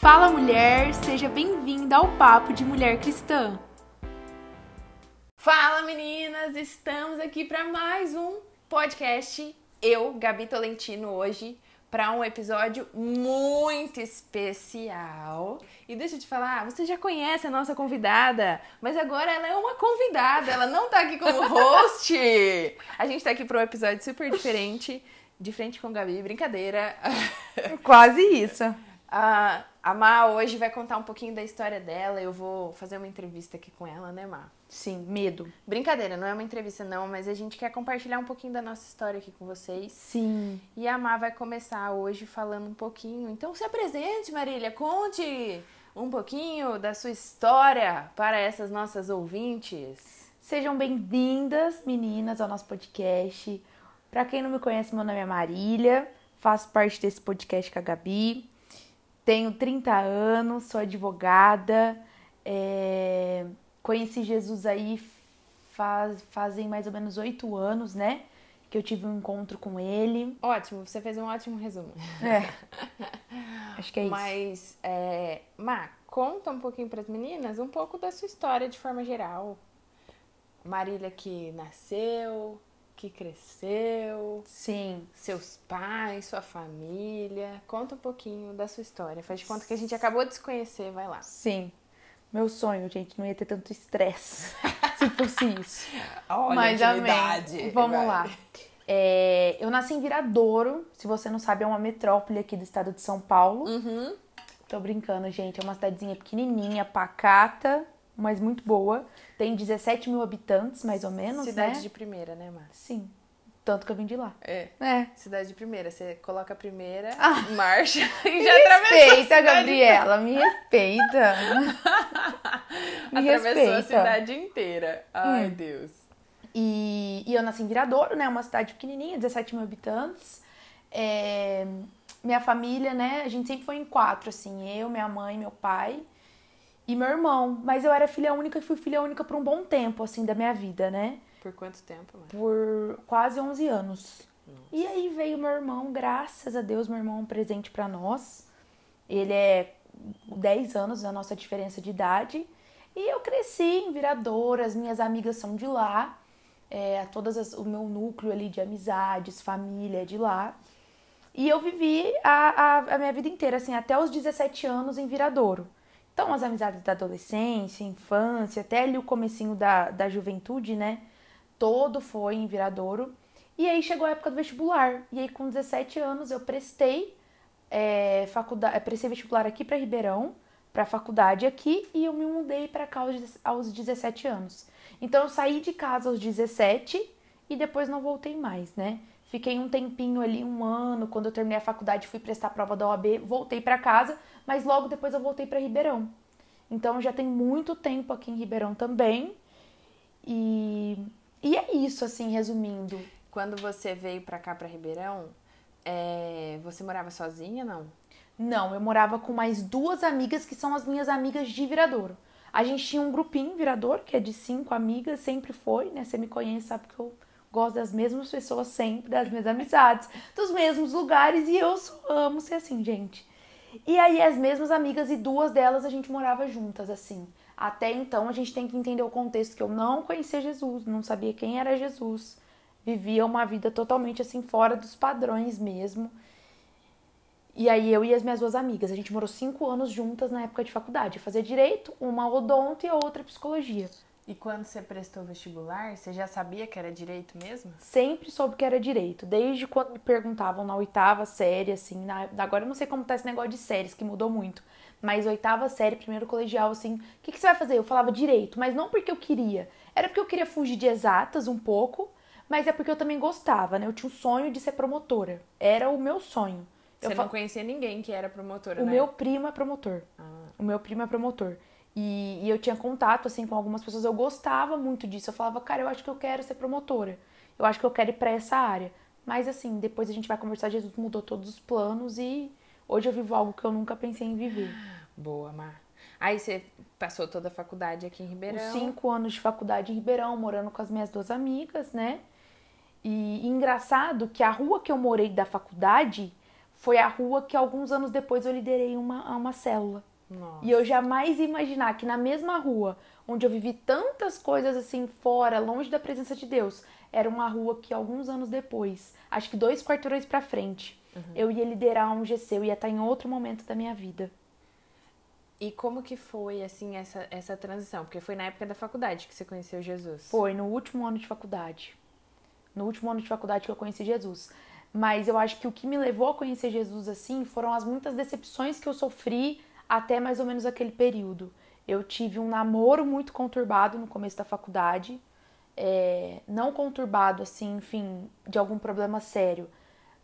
Fala mulher, seja bem-vinda ao Papo de Mulher Cristã. Fala meninas, estamos aqui para mais um podcast. Eu, Gabi Tolentino, hoje para um episódio muito especial. E deixa eu te falar, você já conhece a nossa convidada, mas agora ela é uma convidada, ela não tá aqui como host. A gente tá aqui para um episódio super diferente, de frente com Gabi, brincadeira. Quase isso. A, a Má hoje vai contar um pouquinho da história dela. Eu vou fazer uma entrevista aqui com ela, né, Má? Sim, medo. Brincadeira, não é uma entrevista não, mas a gente quer compartilhar um pouquinho da nossa história aqui com vocês. Sim. E a Má vai começar hoje falando um pouquinho. Então se apresente, Marília, conte um pouquinho da sua história para essas nossas ouvintes. Sejam bem-vindas, meninas, ao nosso podcast. Para quem não me conhece, meu nome é Marília, faço parte desse podcast com a Gabi. Tenho 30 anos, sou advogada, é... conheci Jesus aí faz, fazem mais ou menos oito anos, né? Que eu tive um encontro com ele. Ótimo, você fez um ótimo resumo. É. Acho que é isso. Mas, é... Má, conta um pouquinho para as meninas um pouco da sua história de forma geral. Marília que nasceu, que cresceu. Sim. Seus pais, sua família. Conta um pouquinho da sua história. Faz de conta que a gente acabou de se conhecer, vai lá. Sim. Meu sonho, gente, não ia ter tanto estresse se fosse isso. Olha Mas amém. intimidade. Vamos Vai. lá. É, eu nasci em Viradouro. Se você não sabe, é uma metrópole aqui do estado de São Paulo. Uhum. Tô brincando, gente. É uma cidadezinha pequenininha, pacata, mas muito boa. Tem 17 mil habitantes, mais ou menos, Cidade né? de primeira, né, Mar? Sim. Tanto que eu vim de lá. É. É. Cidade de primeira. Você coloca a primeira, Ah. marcha e já atravessou a respeita. Gabriela. Me respeita. Me Atravessou a respeita. cidade inteira. Ai, Hum. Deus. E, e eu nasci em Viradouro, né? Uma cidade pequenininha, 17 mil habitantes. É, minha família, né? A gente sempre foi em quatro, assim. Eu, minha mãe, meu pai e meu irmão. Mas eu era filha única e fui filha única por um bom tempo, assim, da minha vida, né? Por quanto tempo, Mar? Por quase 11 anos. E aí veio meu irmão, graças a Deus, meu irmão é um presente pra nós. Ele é 10 anos a nossa diferença de idade. E eu cresci em Viradouro, as minhas amigas são de lá. É, todas as- o meu núcleo ali de amizades, família é de lá. E eu vivi a, a, a minha vida inteira, assim, até os 17 anos em Viradouro. Então, as amizades da adolescência, infância, até ali o comecinho da, da juventude, né? Todo foi em Viradouro. E aí chegou a época do vestibular. E aí, com 17 anos, eu prestei é, faculdade, prestei vestibular aqui para Ribeirão, para faculdade aqui, e eu me mudei para cá aos, aos 17 anos. Então, eu saí de casa aos 17 e depois não voltei mais, né? Fiquei um tempinho ali, um ano, quando eu terminei a faculdade, fui prestar a prova da OAB, voltei para casa, mas logo depois eu voltei para Ribeirão. Então, já tem muito tempo aqui em Ribeirão também. E, e é isso, assim, resumindo. Quando você veio pra cá, pra Ribeirão, é, você morava sozinha, não? Não, eu morava com mais duas amigas que são as minhas amigas de Viradouro. A gente tinha um grupinho em Viradouro, que é de cinco amigas, sempre foi, né? Você me conhece, sabe que eu gosto das mesmas pessoas sempre, das minhas amizades, dos mesmos lugares, e eu amo ser assim, gente. E aí, as mesmas amigas e duas delas a gente morava juntas, assim. Até então, a gente tem que entender o contexto que eu não conhecia Jesus, não sabia quem era Jesus. Vivia uma vida totalmente assim, fora dos padrões mesmo. E aí eu e as minhas duas amigas, a gente morou cinco anos juntas na época de faculdade. Eu fazia direito, uma odonto e outra psicologia. E quando você prestou vestibular, você já sabia que era direito mesmo? Sempre soube que era direito, desde quando me perguntavam na oitava série, assim, na- agora eu não sei como tá esse negócio de séries, que mudou muito. Mas oitava série, primeiro colegial, assim, o que, que você vai fazer? Eu falava direito, mas não porque eu queria. Era porque eu queria fugir de exatas um pouco, mas é porque eu também gostava, né? Eu tinha o sonho de ser promotora. Era o meu sonho. Eu Você fa- não conhecia ninguém que era promotora, O né? meu primo é promotor. Ah, O meu primo é promotor. E, e eu tinha contato, assim, com algumas pessoas. Eu gostava muito disso. Eu falava, cara, eu acho que eu quero ser promotora. Eu acho que eu quero ir pra essa área. Mas, assim, depois a gente vai conversar. Jesus mudou todos os planos e hoje eu vivo algo que eu nunca pensei em viver. boa, Mar. Aí você passou toda a faculdade aqui em Ribeirão. Os cinco anos de faculdade em Ribeirão, morando com as minhas duas amigas, né? E, e engraçado que a rua que eu morei da faculdade foi a rua que alguns anos depois eu liderei uma, uma célula. Nossa. E eu jamais ia imaginar que na mesma rua, onde eu vivi tantas coisas assim fora, longe da presença de Deus, era uma rua que alguns anos depois, acho que dois quarteirões pra frente, eu ia liderar um GC, eu ia estar em outro momento da minha vida. E como que foi, assim, essa, essa transição? Porque foi na época da faculdade que você conheceu Jesus. Foi no último ano de faculdade. No último ano de faculdade que eu conheci Jesus. Mas eu acho que o que me levou a conhecer Jesus assim foram as muitas decepções que eu sofri até mais ou menos aquele período. Eu tive um namoro muito conturbado no começo da faculdade. É, não conturbado, assim, enfim, de algum problema sério,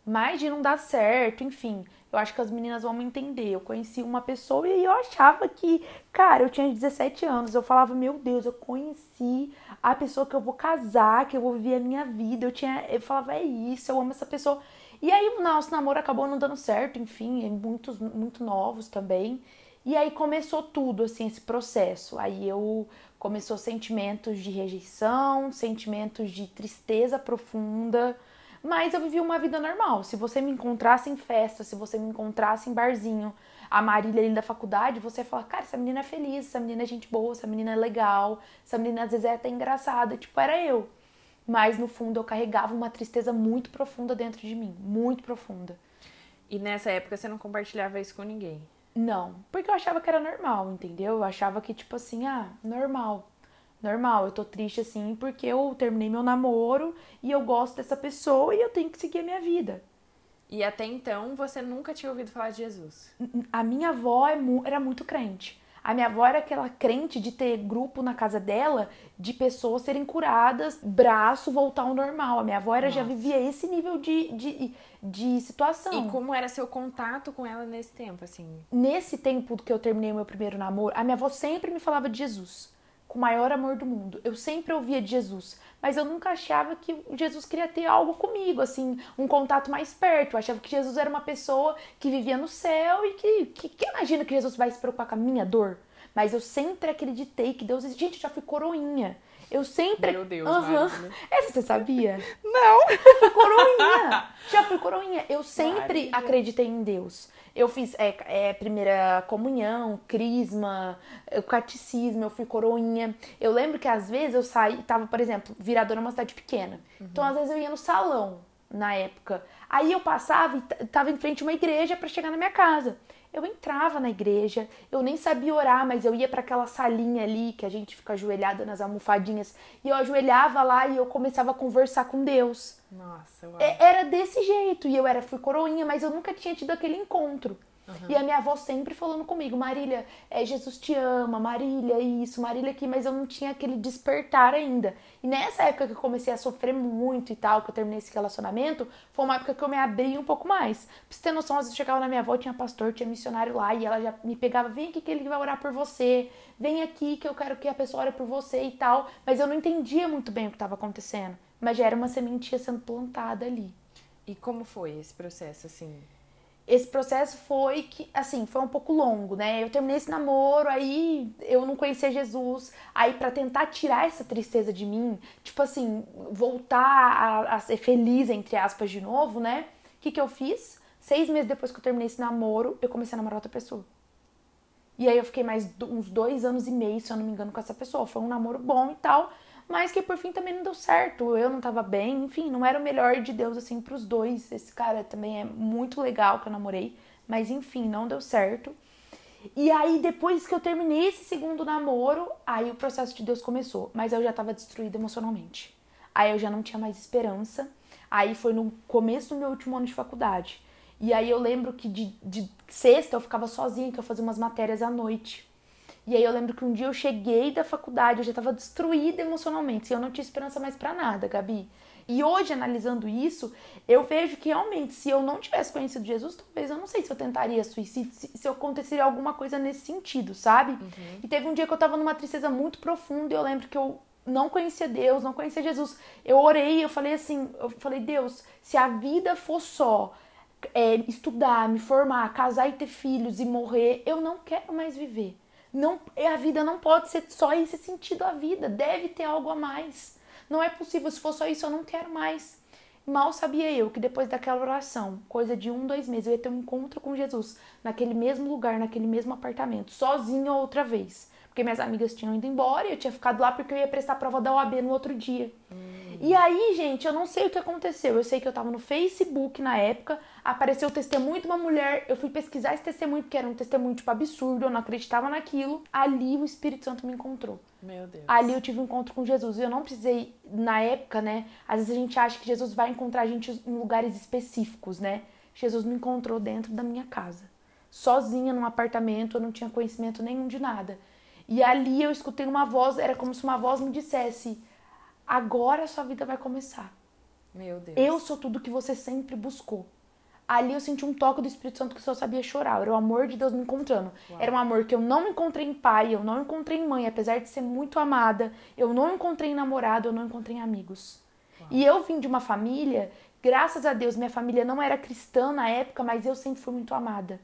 mas de não dar certo, enfim. Eu acho que as meninas vão me entender. Eu conheci uma pessoa e eu achava que, cara, eu tinha 17 anos. Eu falava, meu Deus, eu conheci a pessoa que eu vou casar, que eu vou viver a minha vida. Eu tinha, eu falava, é isso, eu amo essa pessoa. E aí o nosso namoro acabou não dando certo, enfim, muitos muito novos também. E aí começou tudo, assim, esse processo. Aí eu começou sentimentos de rejeição, sentimentos de tristeza profunda. Mas eu vivi uma vida normal. Se você me encontrasse em festa, se você me encontrasse em barzinho, a Marília ali da faculdade, você ia falar, cara, essa menina é feliz, essa menina é gente boa, essa menina é legal, essa menina às vezes é até engraçada. Tipo, era eu. Mas no fundo eu carregava uma tristeza muito profunda dentro de mim. Muito profunda. E nessa época você não compartilhava isso com ninguém? Não, porque eu achava que era normal, entendeu? Eu achava que, tipo assim, ah, normal. Normal, eu tô triste assim porque eu terminei meu namoro e eu gosto dessa pessoa e eu tenho que seguir a minha vida. E até então você nunca tinha ouvido falar de Jesus? A minha avó é era muito crente. A minha avó era aquela crente de ter grupo na casa dela de pessoas serem curadas, braço voltar ao normal. A minha avó era, já vivia esse nível de, de, de situação. E como era seu contato com ela nesse tempo, assim? nesse tempo que eu terminei o meu primeiro namoro, a minha avó sempre me falava de Jesus, com o maior amor do mundo. Eu sempre ouvia de Jesus, mas eu nunca achava que Jesus queria ter algo comigo, assim, um contato mais perto. Eu achava que Jesus era uma pessoa que vivia no céu e que, que, que imagina que Jesus vai se preocupar com a minha dor. Mas eu sempre acreditei que Deus. Gente, eu já fui coroinha. Eu sempre. Meu Deus, Aham. Marília. Essa você sabia? Não! fui coroinha. Já fui coroinha. Eu sempre Marília. acreditei em Deus. Eu fiz é, é, primeira comunhão, crisma, é, catecismo, eu fui coroinha. Eu lembro que às vezes eu saí, tava, por exemplo, viradora numa cidade pequena. Então às vezes eu ia no salão na época. Aí eu passava e tava em frente a uma igreja para chegar na minha casa. Eu entrava na igreja, eu nem sabia orar, mas eu ia para aquela salinha ali que a gente fica ajoelhada nas almofadinhas e eu ajoelhava lá e eu começava a conversar com Deus. Nossa, uau. É- Era desse jeito. E eu era, fui coroinha, mas eu nunca tinha tido aquele encontro. E a minha avó sempre falando comigo, Marília, é, Jesus te ama, Marília, isso, Marília aqui, mas eu não tinha aquele despertar ainda. E nessa época que eu comecei a sofrer muito e tal, que eu terminei esse relacionamento, foi uma época que eu me abri um pouco mais. Pra você ter noção, às vezes eu chegava na minha avó, tinha pastor, tinha missionário lá, e ela já me pegava, vem aqui que ele vai orar por você, vem aqui que eu quero que a pessoa ore por você e tal. Mas eu não entendia muito bem o que estava acontecendo. Mas já era uma sementinha sendo plantada ali. E como foi esse processo, assim? Esse processo foi que, assim, foi um pouco longo, né? Eu terminei esse namoro, aí eu não conhecia Jesus. Aí, pra tentar tirar essa tristeza de mim, tipo assim, voltar a, a ser feliz, entre aspas, de novo, né? O que, que eu fiz? Seis meses depois que eu terminei esse namoro, eu comecei a namorar outra pessoa. E aí eu fiquei mais uns dois anos e meio, se eu não me engano, com essa pessoa. Foi um namoro bom e tal, mas que por fim também não deu certo. Eu não tava bem, enfim, não era o melhor de Deus assim pros dois. Esse cara também é muito legal que eu namorei, mas enfim, não deu certo. E aí depois que eu terminei esse segundo namoro, aí o processo de Deus começou, mas eu já tava destruída emocionalmente. Aí eu já não tinha mais esperança. Aí foi no começo do meu último ano de faculdade. E aí eu lembro que de, de sexta eu ficava sozinha, que eu fazia umas matérias à noite. E aí eu lembro que um dia eu cheguei da faculdade, eu já tava destruída emocionalmente, e eu não tinha esperança mais pra nada, Gabi. E hoje, analisando isso, eu vejo que realmente, se eu não tivesse conhecido Jesus, talvez eu não sei se eu tentaria suicídio, se, se aconteceria alguma coisa nesse sentido, sabe? E teve um dia que eu tava numa tristeza muito profunda e eu lembro que eu não conhecia Deus, não conhecia Jesus. Eu orei, eu falei assim, eu falei, Deus, se a vida for só é, estudar, me formar, casar e ter filhos e morrer, eu não quero mais viver. Não, a vida não pode ser só esse sentido a vida, deve ter algo a mais. Não é possível, se for só isso, eu não quero mais. Mal sabia eu que depois daquela oração, coisa de um, dois meses, eu ia ter um encontro com Jesus naquele mesmo lugar, naquele mesmo apartamento, sozinho outra vez. Porque minhas amigas tinham ido embora e eu tinha ficado lá porque eu ia prestar prova da OAB no outro dia. Hum. E aí, gente, eu não sei o que aconteceu. Eu sei que eu tava no Facebook na época, apareceu o testemunho de uma mulher, eu fui pesquisar esse testemunho, porque era um testemunho, tipo, absurdo, eu não acreditava naquilo. Ali o Espírito Santo me encontrou. Meu Deus. Ali eu tive um encontro com Jesus. E eu não precisei, na época, né? Às vezes a gente acha que Jesus vai encontrar a gente em lugares específicos, né? Jesus me encontrou dentro da minha casa. Sozinha num apartamento, eu não tinha conhecimento nenhum de nada. E ali eu escutei uma voz, era como se uma voz me dissesse: agora a sua vida vai começar. Meu Deus. Eu sou tudo que você sempre buscou. Ali eu senti um toque do Espírito Santo que só sabia chorar. Era o amor de Deus me encontrando. Uau. Era um amor que eu não encontrei em pai, eu não encontrei em mãe, apesar de ser muito amada. Eu não encontrei em namorado, eu não encontrei em amigos. Uau. E eu vim de uma família, graças a Deus, minha família não era cristã na época, mas eu sempre fui muito amada.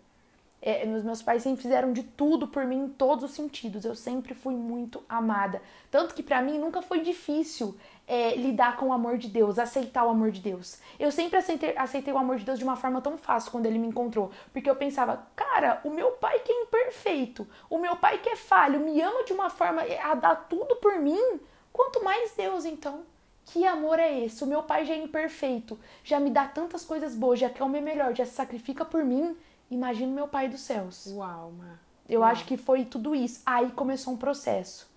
É, meus pais sempre fizeram de tudo por mim em todos os sentidos. Eu sempre fui muito amada. Tanto que para mim nunca foi difícil é, lidar com o amor de Deus, aceitar o amor de Deus. Eu sempre aceitei, aceitei o amor de Deus de uma forma tão fácil quando ele me encontrou. Porque eu pensava, cara, o meu pai que é imperfeito, o meu pai que é falho, me ama de uma forma a dar tudo por mim. Quanto mais Deus, então. Que amor é esse? O meu pai já é imperfeito, já me dá tantas coisas boas, já quer o meu melhor, já se sacrifica por mim. Imagina meu pai dos céus. Uau, Ma. Eu Uau. acho que foi tudo isso. Aí começou um processo.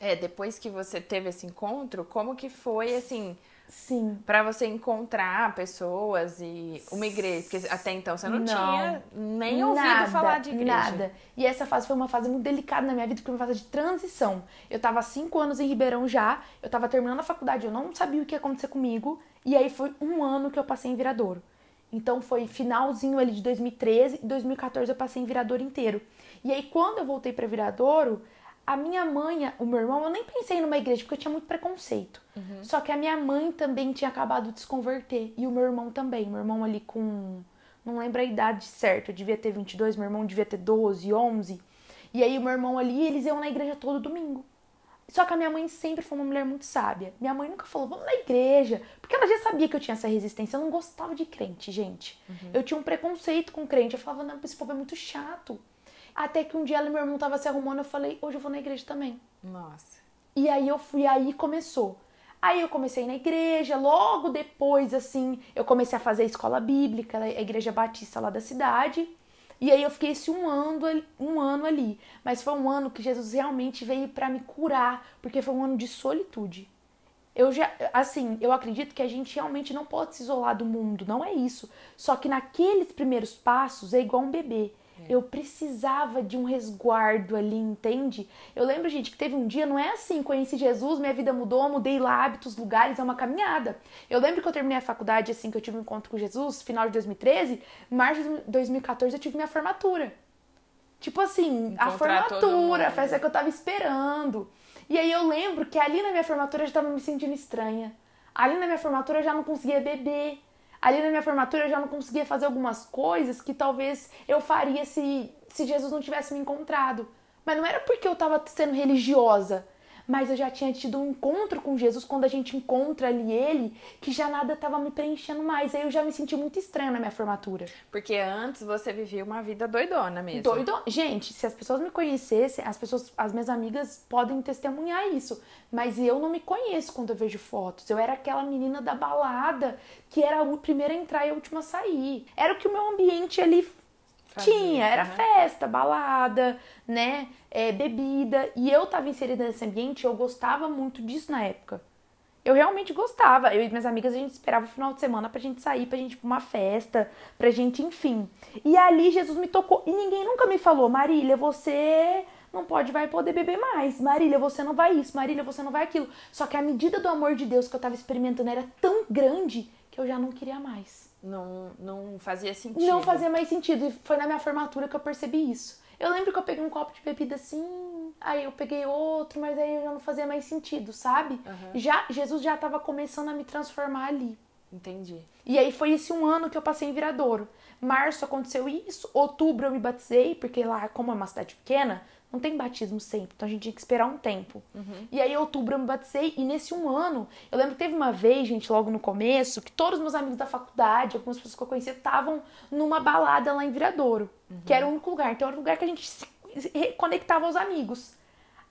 É, depois que você teve esse encontro, como que foi assim? Sim. Para você encontrar pessoas e uma igreja, porque até então você não, não tinha nem ouvido nada, falar de igreja. Nada. E essa fase foi uma fase muito delicada na minha vida, porque foi uma fase de transição. Eu tava cinco anos em Ribeirão já, eu tava terminando a faculdade, eu não sabia o que ia acontecer comigo, e aí foi um ano que eu passei em Viradouro. Então foi finalzinho ali de 2013 e 2014 eu passei em Viradouro inteiro. E aí quando eu voltei para Viradouro, a minha mãe, o meu irmão, eu nem pensei numa igreja porque eu tinha muito preconceito. Uhum. Só que a minha mãe também tinha acabado de se converter e o meu irmão também. Meu irmão ali com não lembro a idade certa, eu devia ter 22, meu irmão devia ter 12, 11. E aí o meu irmão ali, eles iam na igreja todo domingo. Só que a minha mãe sempre foi uma mulher muito sábia. Minha mãe nunca falou, vamos na igreja. Porque ela já sabia que eu tinha essa resistência. Eu não gostava de crente, gente. Uhum. Eu tinha um preconceito com crente. Eu falava, não, esse povo é muito chato. Até que um dia ela e meu irmão tava se arrumando, eu falei, hoje eu vou na igreja também. Nossa. E aí eu fui, aí começou. Aí eu comecei na igreja, logo depois, assim, eu comecei a fazer a escola bíblica, a igreja batista lá da cidade. E aí eu fiquei esse um ano, um ano ali. Mas foi um ano que Jesus realmente veio para me curar, porque foi um ano de solitude. Eu já, assim, eu acredito que a gente realmente não pode se isolar do mundo, não é isso. Só que naqueles primeiros passos é igual um bebê. É. Eu precisava de um resguardo ali, entende? Eu lembro, gente, que teve um dia, não é assim, conheci Jesus, minha vida mudou, mudei lá hábitos, lugares, é uma caminhada. Eu lembro que eu terminei a faculdade, assim, que eu tive um encontro com Jesus, final de 2013, março de 2014 eu tive minha formatura. Tipo assim, Encontrar a formatura, a festa que eu tava esperando. E aí eu lembro que ali na minha formatura eu já tava me sentindo estranha. Ali na minha formatura eu já não conseguia beber ali na minha formatura eu já não conseguia fazer algumas coisas que talvez eu faria se, se Jesus não tivesse me encontrado. Mas não era porque eu estava sendo religiosa, mas eu já tinha tido um encontro com Jesus quando a gente encontra ali ele, que já nada estava me preenchendo mais. Aí eu já me senti muito estranha na minha formatura. Porque antes você vivia uma vida doidona mesmo. Doidona. Gente, se as pessoas me conhecessem, as pessoas, as minhas amigas podem testemunhar isso, mas eu não me conheço quando eu vejo fotos. Eu era aquela menina da balada que era a primeira a entrar e a última a sair. Era o que o meu ambiente ali Fazia, tinha, era né? festa, balada, né? É, bebida. E eu tava inserida nesse ambiente, eu gostava muito disso na época. Eu realmente gostava. Eu e minhas amigas, a gente esperava o final de semana pra gente sair, pra gente ir pra uma festa, pra gente, enfim. E ali Jesus me tocou. E ninguém nunca me falou, Marília, você não pode, vai poder beber mais. Marília, você não vai isso. Marília, você não vai aquilo. Só que a medida do amor de Deus que eu tava experimentando era tão grande que eu já não queria mais. Não, não fazia sentido. Não fazia mais sentido. E foi na minha formatura que eu percebi isso. Eu lembro que eu peguei um copo de bebida assim, aí eu peguei outro, mas aí já não fazia mais sentido, sabe? Uhum. Já Jesus já estava começando a me transformar ali. Entendi. E aí foi esse um ano que eu passei em Viradouro. Março aconteceu isso, outubro eu me batizei, porque lá, como é uma cidade pequena, não tem batismo sempre, então a gente tinha que esperar um tempo. Uhum. E aí, em outubro, eu me batizei, e nesse um ano, eu lembro que teve uma vez, gente, logo no começo, que todos os meus amigos da faculdade, algumas pessoas que eu conhecia, estavam numa balada lá em Viradouro, que era o único lugar. Então, era o lugar que a gente se reconectava aos amigos.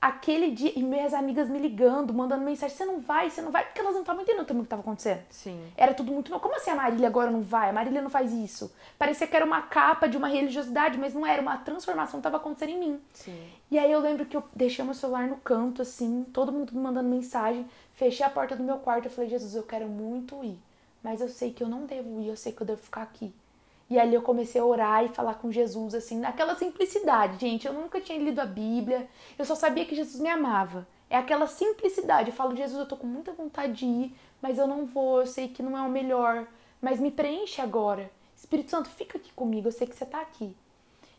Aquele dia, e minhas amigas me ligando, mandando mensagem: você não vai, você não vai, porque elas não estavam entendendo também o que estava acontecendo. Sim. Era tudo muito. Como assim a Marília agora não vai? A Marília não faz isso. Parecia que era uma capa de uma religiosidade, mas não era. Uma transformação estava acontecendo em mim. Sim. E aí eu lembro que eu deixei meu celular no canto, assim, todo mundo me mandando mensagem. Fechei a porta do meu quarto. Eu falei: Jesus, eu quero muito ir. Mas eu sei que eu não devo ir, eu sei que eu devo ficar aqui. E ali eu comecei a orar e falar com Jesus, assim, naquela simplicidade, gente. Eu nunca tinha lido a Bíblia, eu só sabia que Jesus me amava. É aquela simplicidade. Eu falo, Jesus, eu tô com muita vontade de ir, mas eu não vou, eu sei que não é o melhor, mas me preenche agora. Espírito Santo, fica aqui comigo, eu sei que você tá aqui.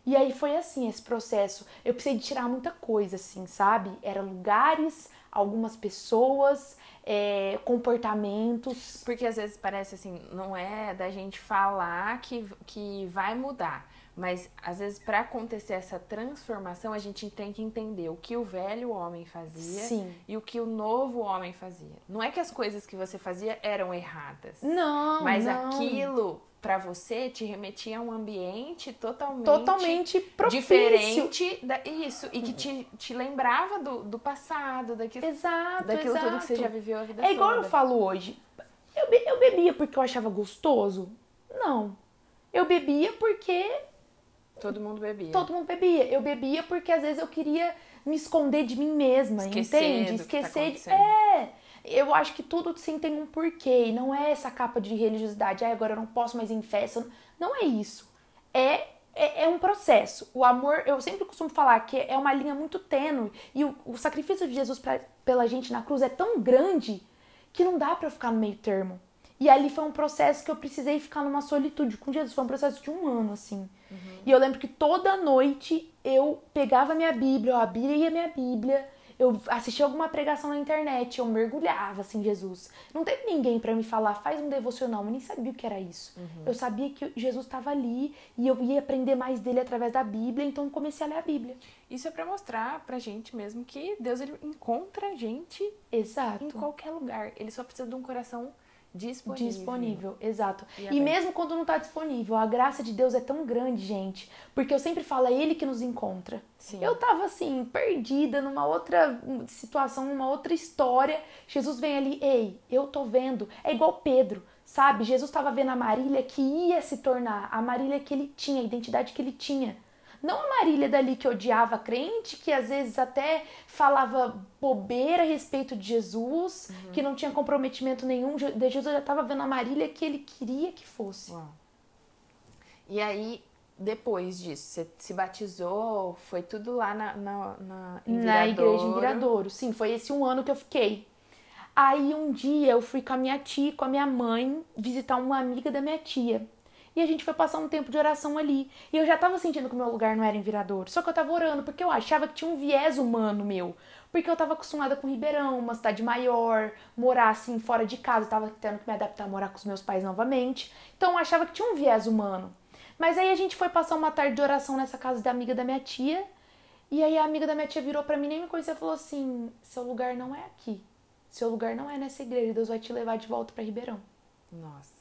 E aí foi assim esse processo. Eu precisei de tirar muita coisa, assim, sabe? Eram lugares, algumas pessoas, é, comportamentos. Porque às vezes parece assim, não é da gente falar que, que vai mudar. Mas às vezes para acontecer essa transformação, a gente tem que entender o que o velho homem fazia Sim. e o que o novo homem fazia. Não é que as coisas que você fazia eram erradas. Não, Mas não. aquilo para você te remetia a um ambiente totalmente, totalmente propício. diferente da, isso e que te, te lembrava do, do passado, daquilo, Exato, daquilo exato. tudo que você já viveu a vida É igual toda. eu falo hoje. Eu, be- eu bebia porque eu achava gostoso? Não. Eu bebia porque Todo mundo bebia. todo mundo bebia. Eu bebia porque às vezes eu queria me esconder de mim mesma, Esquecer entende? tá Esquecer de. acontecendo. É. Eu acho que tudo sim tem um porquê. E não é essa capa de religiosidade. Ah, agora eu não posso mais ir em festa. Não é isso. É, é, é um processo. O amor, eu sempre costumo falar que é uma linha muito tênue. E o, o sacrifício de Jesus pra, pela gente na cruz é tão grande que não dá pra eu ficar no meio termo. E ali foi um processo que eu precisei ficar numa solitude com Jesus. Foi um processo de um ano, assim. E eu lembro que toda noite eu pegava minha Bíblia, eu abria minha Bíblia, eu assistia alguma pregação na internet, eu mergulhava assim, em Jesus. Não teve ninguém pra me falar, faz um devocional, eu nem sabia o que era isso. Eu sabia que Jesus estava ali e eu ia aprender mais dele através da Bíblia, então eu comecei a ler a Bíblia. Isso é pra mostrar pra gente mesmo que Deus ele encontra a gente Exato. em qualquer lugar. Ele só precisa de um coração disponível. Disponível, exato. E E, aberto. mesmo quando não tá disponível, a graça de Deus é tão grande, gente. Porque eu sempre falo, é Ele que nos encontra. Sim. Eu tava assim, perdida numa outra situação, numa outra história. Jesus vem ali, ei, eu tô vendo. É igual Pedro, sabe? Jesus tava vendo a Marília que ia se tornar, a Marília que ele tinha, a identidade que ele tinha. Não a Marília dali que odiava a crente, que às vezes até falava bobeira a respeito de Jesus, que não tinha comprometimento nenhum. De Jesus já estava vendo a Marília que ele queria que fosse. Uau. E aí, depois disso, você se batizou, foi tudo lá na, na, na, Na igreja em Viradouro. Sim, foi esse um ano que eu fiquei. Aí um dia eu fui com a minha tia, com a minha mãe, visitar uma amiga da minha tia. E a gente foi passar um tempo de oração ali. E eu já tava sentindo que o meu lugar não era em Viradouro. Só que eu tava orando, porque eu achava que tinha um viés humano meu. Porque eu tava acostumada com Ribeirão, uma cidade maior, morar assim fora de casa. Tava tendo que me adaptar a morar com os meus pais novamente. Então eu achava que tinha um viés humano. Mas aí a gente foi passar uma tarde de oração nessa casa da amiga da minha tia. E aí a amiga da minha tia virou pra mim, nem me conhecia, e falou assim: seu lugar não é aqui. Seu lugar não é nessa igreja. Deus vai te levar de volta pra Ribeirão. Nossa.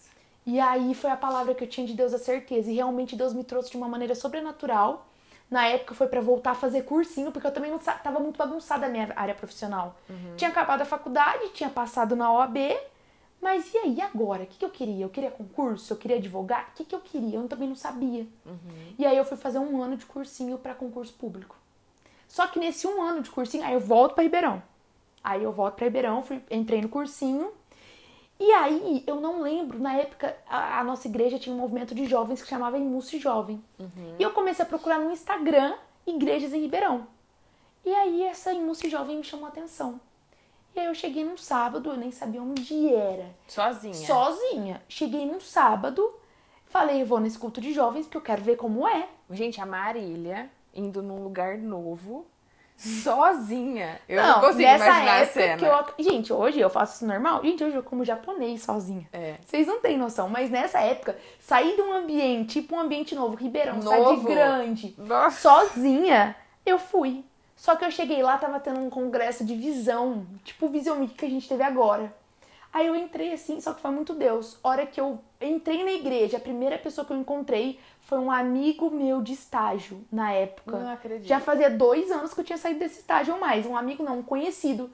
E aí foi a palavra que eu tinha de Deus, a certeza. E realmente Deus me trouxe de uma maneira sobrenatural. Na época foi pra voltar a fazer cursinho, porque eu também não tava muito bagunçada a minha área profissional. Tinha acabado a faculdade, tinha passado na OAB, mas e aí agora? O que, que eu queria? Eu queria concurso? Eu queria advogar? O que, que eu queria? Eu também não sabia. E aí eu fui fazer um ano de cursinho pra concurso público. Só que nesse um ano de cursinho, aí eu volto pra Ribeirão. Aí eu volto pra Ribeirão, fui, entrei no cursinho. E aí, eu não lembro, na época, a, a nossa igreja tinha um movimento de jovens que chamava Imusse Jovem. E eu comecei a procurar no Instagram igrejas em Ribeirão. E aí, essa Imusse Jovem me chamou a atenção. E aí, eu cheguei num sábado, eu nem sabia onde era. Sozinha. Sozinha. Cheguei num sábado, falei, eu vou nesse culto de jovens porque eu quero ver como é. Gente, a Marília indo num lugar novo, sozinha. Eu não, não consigo nessa imaginar época a cena. Eu, gente, hoje eu faço isso normal. Gente, hoje eu como japonês sozinha. É. Vocês não têm noção, mas nessa época, sair de um ambiente, tipo um ambiente novo, Ribeirão, Novo. cidade grande, Nossa. sozinha, eu fui. Só que eu cheguei lá, tava tendo um congresso de visão, tipo o Vision Week que a gente teve agora. Aí eu entrei assim, só que foi muito Deus. Hora que eu entrei na igreja, a primeira pessoa que eu encontrei foi um amigo meu de estágio na época. Não acredito. Já fazia dois anos que eu tinha saído desse estágio ou mais. Um amigo não, um conhecido.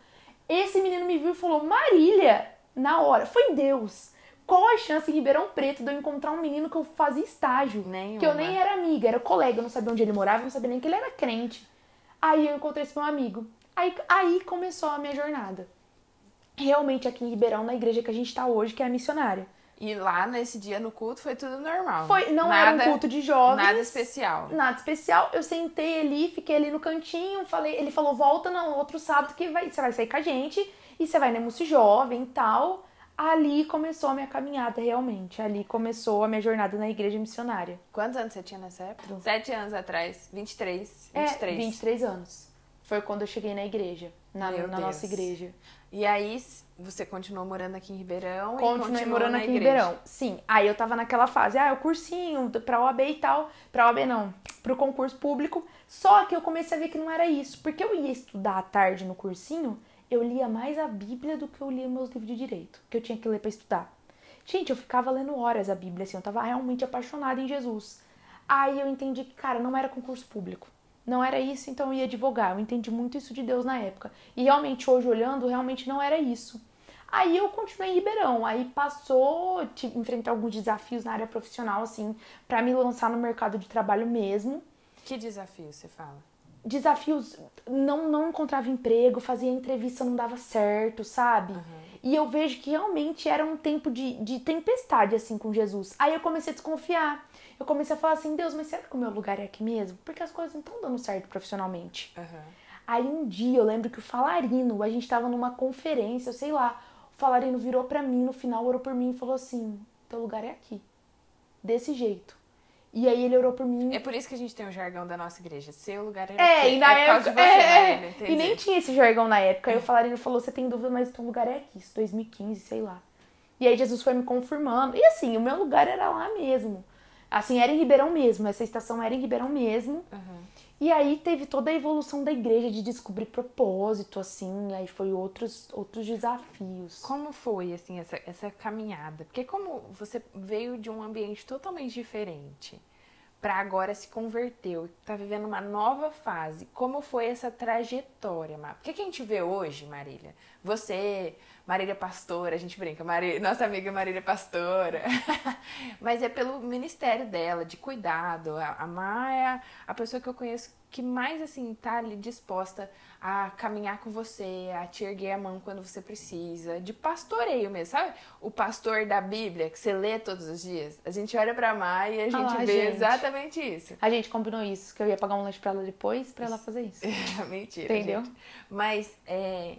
Esse menino me viu e falou: Marília, na hora. Foi Deus. Qual a chance em Ribeirão Preto de eu encontrar um menino que eu fazia estágio? Nenhuma. Que eu nem era amiga, era colega, eu não sabia onde ele morava, eu não sabia nem que ele era crente. Aí eu encontrei esse meu amigo. Aí, aí começou a minha jornada. Realmente aqui em Ribeirão, na igreja que a gente tá hoje, que é a missionária. E lá nesse dia no culto foi tudo normal. Foi, não nada, era um culto de jovens. Nada especial. Nada especial. Eu sentei ali, fiquei ali no cantinho, falei, ele falou: "Volta no outro sábado que vai, você vai sair com a gente e você vai na Múcio Jovem e tal". Ali começou a minha caminhada realmente. Ali começou a minha jornada na igreja missionária. Quantos anos você tinha nessa época? Sete anos atrás. 23. É, 23. 23 anos. Foi quando eu cheguei na igreja, na, Meu na Deus. nossa igreja. E aí você continuou morando aqui em Ribeirão e Continuei continuou morando na aqui em. Ribeirão. Sim, aí eu tava naquela fase, ah, o cursinho pra OAB e tal. Pra OAB não, pro concurso público. Só que eu comecei a ver que não era isso. Porque eu ia estudar à tarde no cursinho, eu lia mais a Bíblia do que eu lia meus livros de direito, que eu tinha que ler pra estudar. Gente, eu ficava lendo horas a Bíblia, assim, eu tava realmente apaixonada em Jesus. Aí eu entendi que, cara, não era concurso público. Não era isso, então eu ia advogar. Eu entendi muito isso de Deus na época. E realmente, hoje olhando, realmente não era isso. Aí eu continuei em Ribeirão. Aí passou, tive, enfrentei alguns desafios na área profissional, assim, pra me lançar no mercado de trabalho mesmo. Que desafio você fala? Desafios, não, não encontrava emprego, fazia entrevista, não dava certo, sabe? E eu vejo que realmente era um tempo de, de tempestade, assim, com Jesus. Aí eu comecei a desconfiar. Eu comecei a falar assim, Deus, mas será que o meu lugar é aqui mesmo? Porque as coisas não estão dando certo profissionalmente. Aham. Aí um dia eu lembro que o Falarino, a gente tava numa conferência, sei lá, Falarino virou pra mim no final, orou por mim e falou assim: teu lugar é aqui. Desse jeito. E aí ele orou por mim. É por isso que a gente tem o jargão da nossa igreja. Seu lugar é É, aqui. e na é época. você, é, é. Marília, entendi. E nem tinha esse jargão na época. Aí o Falarino falou: você tem dúvida, mas teu lugar é aqui. Isso 2015, sei lá. E aí Jesus foi me confirmando. E assim, o meu lugar era lá mesmo. Assim, era em Ribeirão mesmo. Essa estação era em Ribeirão mesmo. Aham. E aí teve toda a evolução da igreja de descobrir propósito, assim. Aí foi outros, outros desafios. Como foi, assim, essa, essa caminhada? Porque como você veio de um ambiente totalmente diferente para agora se converteu, tá vivendo uma nova fase, como foi essa trajetória, Mar? Porque que a gente vê hoje, Marília? Você, Marília Pastora, a gente brinca, Marília, nossa amiga Marília Pastora, mas é pelo ministério dela, de cuidado. A, Má é a, pessoa que eu conheço que mais, assim, tá ali disposta a caminhar com você, a te erguer a mão quando você precisa, de pastoreio mesmo, sabe? O pastor da Bíblia, que você lê todos os dias. A gente olha pra Má e a gente Ah vê gente. exatamente isso. A gente combinou isso, que eu ia pagar um lanche pra ela depois, pra ela fazer isso. Mentira, Entendeu? gente. Mas é,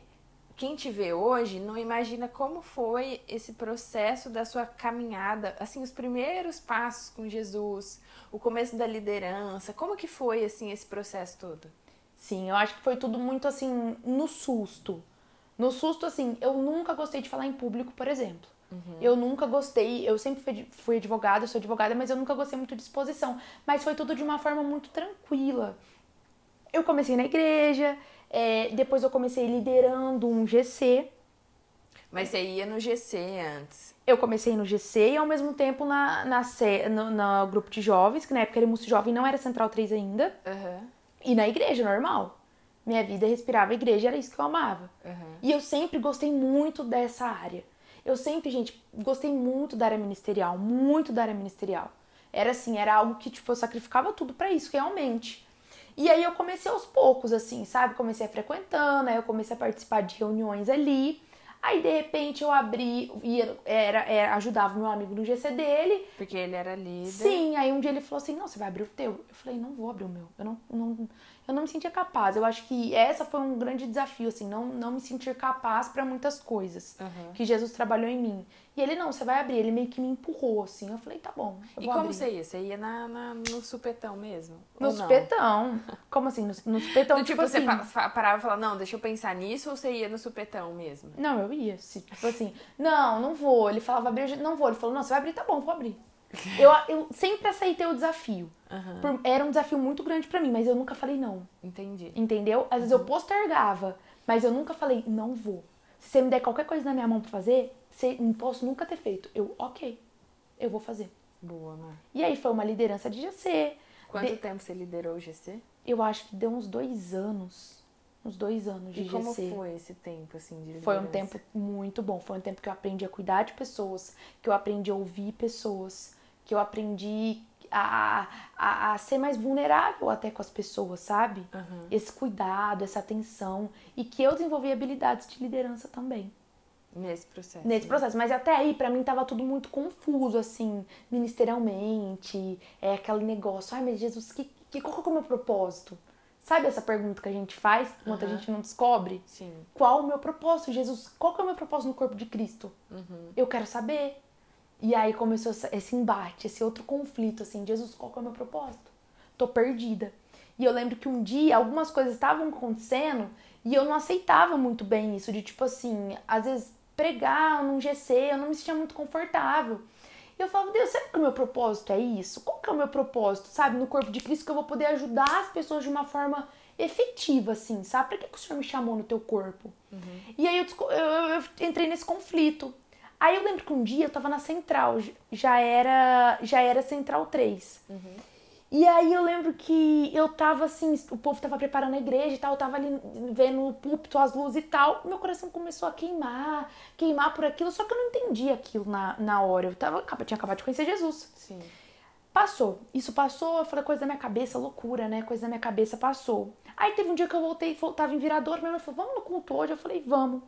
quem te vê hoje não imagina como foi esse processo da sua caminhada, assim, os primeiros passos com Jesus, o começo da liderança, como que foi, assim, esse processo todo? Sim, eu acho que foi tudo muito assim, no susto. No susto, assim, eu nunca gostei de falar em público, por exemplo. Eu nunca gostei, eu sempre fui, fui advogada, sou advogada, mas eu nunca gostei muito de exposição. Mas foi tudo de uma forma muito tranquila. Eu comecei na igreja, é, depois eu comecei liderando um GC. Mas você ia no GC antes. Eu comecei no GC e ao mesmo tempo na, na, no, no grupo de jovens, que na época era Múcio Jovem, não era Central 3 ainda. Aham, E na igreja, normal. Minha vida respirava igreja, era isso que eu amava. aham. E eu sempre gostei muito dessa área. Eu sempre, gente, gostei muito da área ministerial, muito da área ministerial. Era assim, era algo que, tipo, eu sacrificava tudo pra isso, realmente. E aí eu comecei aos poucos, assim, sabe? Comecei a frequentando, aí eu comecei a participar de reuniões ali. Aí, de repente, eu abri, ia, era, era, ajudava o meu amigo no GC dele. Porque ele era líder. Sim, aí um dia ele falou assim, não, você vai abrir o teu? Eu falei, não vou abrir o meu. Eu não, não, eu não me sentia capaz. Eu acho que essa foi um grande desafio, assim, não, não me sentir capaz para muitas coisas Aham. que Jesus trabalhou em mim. E ele, não, você vai abrir. Ele meio que me empurrou, assim. Eu falei, tá bom, E como abrir. você ia? Você ia na, na- no supetão mesmo? No supetão. Como assim? No, no supetão, Do tipo, tipo, você assim... fa- parava e falava, não, deixa eu pensar nisso, ou você ia no supetão mesmo? Não, eu ia. Tipo assim, não, não vou. Ele falava, abrir, não vou. Ele falou, não, você vai abrir, tá bom, vou abrir. Eu, eu sempre aceitei o desafio. Aham, Por- era um desafio muito grande pra mim, mas eu nunca falei não. entendi. Entendeu? Às vezes eu postergava, mas eu nunca falei, não vou. Se você me der qualquer coisa na minha mão pra fazer, não posso nunca ter feito. Eu, ok, eu vou fazer. Boa, Mar. E aí foi uma liderança de GC. Quanto De- tempo você liderou o GC? Eu acho que deu uns dois anos. Uns dois anos de E como GC. foi esse tempo, assim, de liderança? Foi um tempo muito bom. Foi um tempo que eu aprendi a cuidar de pessoas, que eu aprendi a ouvir pessoas, que eu aprendi a, a, a ser mais vulnerável até com as pessoas, sabe? Aham. Esse cuidado, essa atenção. E que eu desenvolvi habilidades de liderança também. Nesse processo. Nesse processo. Mas até aí, pra mim, tava tudo muito confuso, assim, ministerialmente. É aquele negócio, ai, mas Jesus, que, que, qual que é o meu propósito? Sabe essa pergunta que a gente faz enquanto a Aham. gente não descobre? Sim. Qual o meu propósito, Jesus? Qual que é o meu propósito no corpo de Cristo? Uhum. Eu quero saber. E aí começou esse embate, esse outro conflito, assim, Jesus, qual que é o meu propósito? Tô perdida. E eu lembro que um dia algumas coisas estavam acontecendo e eu não aceitava muito bem isso, de tipo assim, às vezes pregar num GC, eu não me sentia muito confortável. E eu falava, Deus, será que o meu propósito é isso? Qual que é o meu propósito, sabe? No corpo de Cristo que eu vou poder ajudar as pessoas de uma forma efetiva, assim, sabe? Pra que, que o Senhor me chamou no teu corpo? E aí eu, eu- eu- entrei nesse conflito. Aí eu lembro que um dia eu tava na Central, já era, já era Central 3. E aí eu lembro que eu tava assim, o povo tava preparando a igreja e tal, eu tava ali vendo o púlpito, as luzes e tal. Meu coração começou a queimar, queimar por aquilo, só que eu não entendi aquilo na, na hora. Eu tava, tinha acabado de conhecer Jesus. Sim. Passou. Isso passou, eu falei, coisa da minha cabeça, loucura, né? Coisa da minha cabeça passou. Aí teve um dia que eu voltei, tava em Virador, minha mãe falou, vamos no culto hoje? Eu falei, vamos.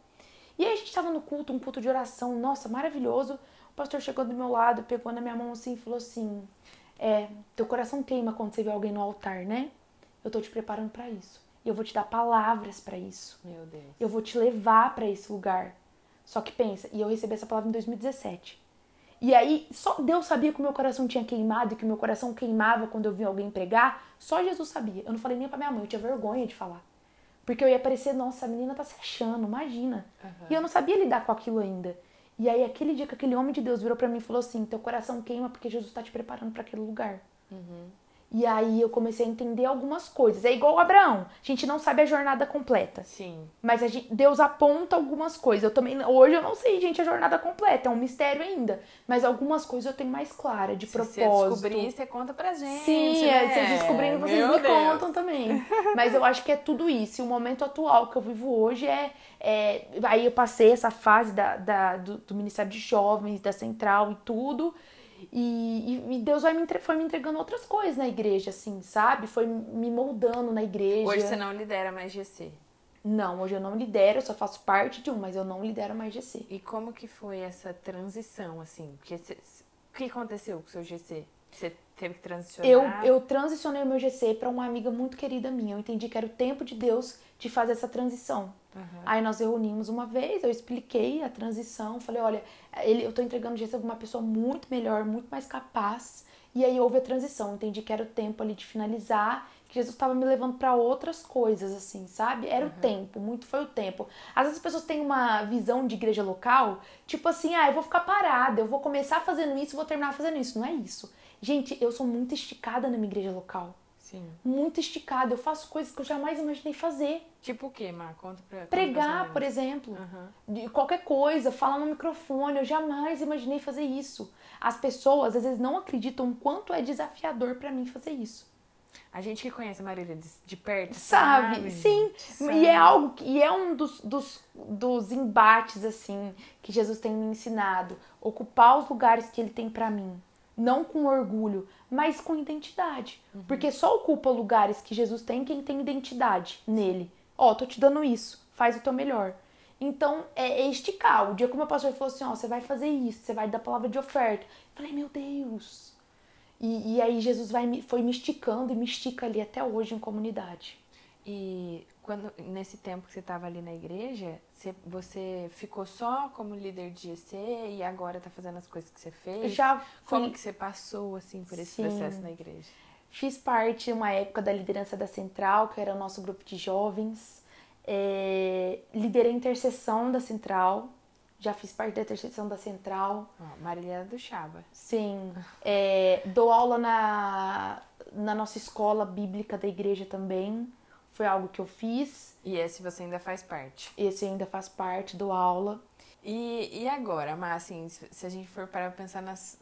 E aí a gente tava no culto, um culto de oração, nossa, maravilhoso. O pastor chegou do meu lado, pegou na minha mão assim e falou assim: É, teu coração queima quando você vê alguém no altar, né? Eu tô te preparando pra isso. E eu vou te dar palavras pra isso. Meu Deus. Eu vou te levar pra esse lugar. Só que pensa, e eu recebi essa palavra em 2017. E aí, só Deus sabia que o meu coração tinha queimado e que o meu coração queimava quando eu via alguém pregar. Só Jesus sabia. Eu não falei nem pra minha mãe, eu tinha vergonha de falar. Porque eu ia parecer, nossa, a menina tá se achando, imagina. Aham. E eu não sabia lidar com aquilo ainda. E aí, aquele dia que aquele homem de Deus virou pra mim e falou assim: Teu coração queima porque Jesus tá te preparando pra aquele lugar. E aí eu comecei a entender algumas coisas. É igual o Abraão. A gente não sabe a jornada completa. Sim. Mas gente- Deus aponta algumas coisas. Eu também, hoje eu não sei, gente, a jornada completa, é um mistério ainda. Mas algumas coisas eu tenho mais clara, de Se propósito. você descobrir, você conta pra gente. Sim, né? é, vocês descobrindo, vocês Meu me Deus. contam também. Mas eu acho que é tudo isso. E o momento atual que eu vivo hoje é. é- aí eu passei essa fase da, da- do, do Ministério de Jovens, da Central e tudo. E, e- Deus vai me entre- foi me entregando outras coisas na igreja, assim, sabe? Foi me moldando na igreja. Hoje você não lidera mais GC. Não, hoje eu não lidero, eu só faço parte de um, mas eu não lidero mais GC. E como que foi essa transição, assim? O que aconteceu com o seu GC? Você teve que transicionar? Eu, eu transicionei o meu GC pra uma amiga muito querida minha. Eu entendi que era o tempo de Deus de fazer essa transição. Aham. Aí nós reunimos uma vez, eu expliquei a transição, falei, olha, ele, eu tô entregando o GC pra uma pessoa muito melhor, muito mais capaz. E aí houve a transição, eu entendi que era o tempo ali de finalizar, que Jesus estava me levando pra outras coisas, assim, sabe? Era o tempo, muito foi o tempo. Às vezes as pessoas têm uma visão de igreja local, tipo assim, ah, eu vou ficar parada, eu vou começar fazendo isso, vou terminar fazendo isso. Não é isso. Gente, eu sou muito esticada na minha igreja local. Sim. Muito esticada. Eu faço coisas que eu jamais imaginei fazer. Tipo o quê, Mar? Conta pra Pregar, por exemplo. Aham. De qualquer coisa, falar no microfone. Eu jamais imaginei fazer isso. As pessoas às vezes não acreditam o quanto é desafiador pra mim fazer isso. A gente que conhece a Marília de, de perto, Sabe? sabe? Sim. Sabe. E é algo que e é um dos, dos, dos embates assim que Jesus tem me ensinado, ocupar os lugares que ele tem pra mim, não com orgulho, mas com identidade. Porque só ocupa lugares que Jesus tem quem tem identidade nele. Ó, tô te dando isso, faz o teu melhor. Então, é, é esticar. O dia que o meu pastor falou assim, ó, você vai fazer isso, você vai dar palavra de oferta. Eu falei, meu Deus. E, e aí Jesus vai, foi me esticando e me estica ali até hoje em comunidade. E quando nesse tempo que você estava ali na igreja, você, você ficou só como líder de GC e agora está fazendo as coisas que você fez? Já fui... Como que você passou assim por esse Sim. processo na igreja? Fiz parte uma época da liderança da Central, que era o nosso grupo de jovens. É, liderei a intercessão da Central, já fiz parte da intercessão da Central. Oh, Marília do Chaba. Sim. É, dou aula na, na nossa escola bíblica da igreja também. Foi algo que eu fiz. E esse você ainda faz parte? Esse ainda faz parte, do aula. E, e agora, Mas assim, se a gente for para pensar nas,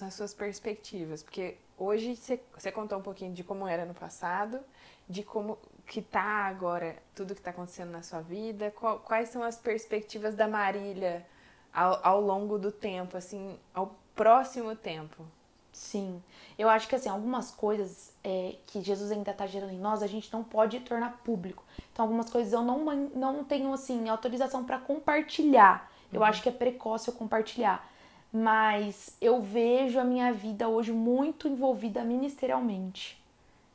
nas suas perspectivas, porque hoje você, você contou um pouquinho de como era no passado, de como que tá agora, tudo que está acontecendo na sua vida, qual, quais são as perspectivas da Marília ao, ao longo do tempo, assim, ao próximo tempo? Sim, eu acho que assim, algumas coisas é, que Jesus ainda está gerando em nós, a gente não pode tornar público. Então, algumas coisas eu não, não tenho assim autorização para compartilhar. Eu uhum. acho que é precoce eu compartilhar. Mas eu vejo a minha vida hoje muito envolvida ministerialmente.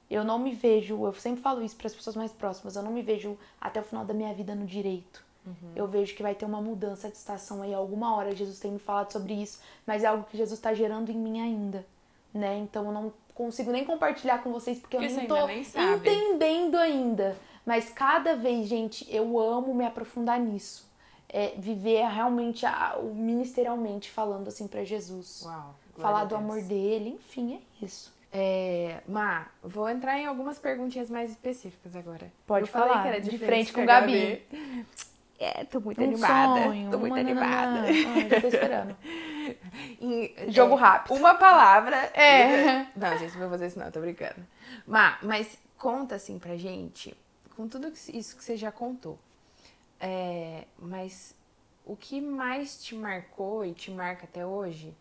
Eu não me vejo, eu sempre falo isso para as pessoas mais próximas, eu não me vejo até o final da minha vida no direito. Uhum. Eu vejo que vai ter uma mudança de estação aí alguma hora. Jesus tem me falado sobre isso, mas é algo que Jesus está gerando em mim ainda, né? Então eu não consigo nem compartilhar com vocês porque eu não tô nem entendendo ainda. Mas cada vez, gente, eu amo me aprofundar nisso. É, viver realmente, a, ministerialmente falando assim para Jesus. Uau, falar do amor dele, enfim, é isso. É, Má, vou entrar em algumas perguntinhas mais específicas agora. Pode eu falar, de frente com Gabi. Gabi. É, tô muito um animada. Sonho, tô muito animada. Ai, tô esperando. em, Jogo é, rápido. Uma palavra. É. Não, gente, não vou fazer isso não, tô brincando. Má, mas conta assim pra gente, com tudo isso que você já contou. É, mas o que mais te marcou e te marca até hoje,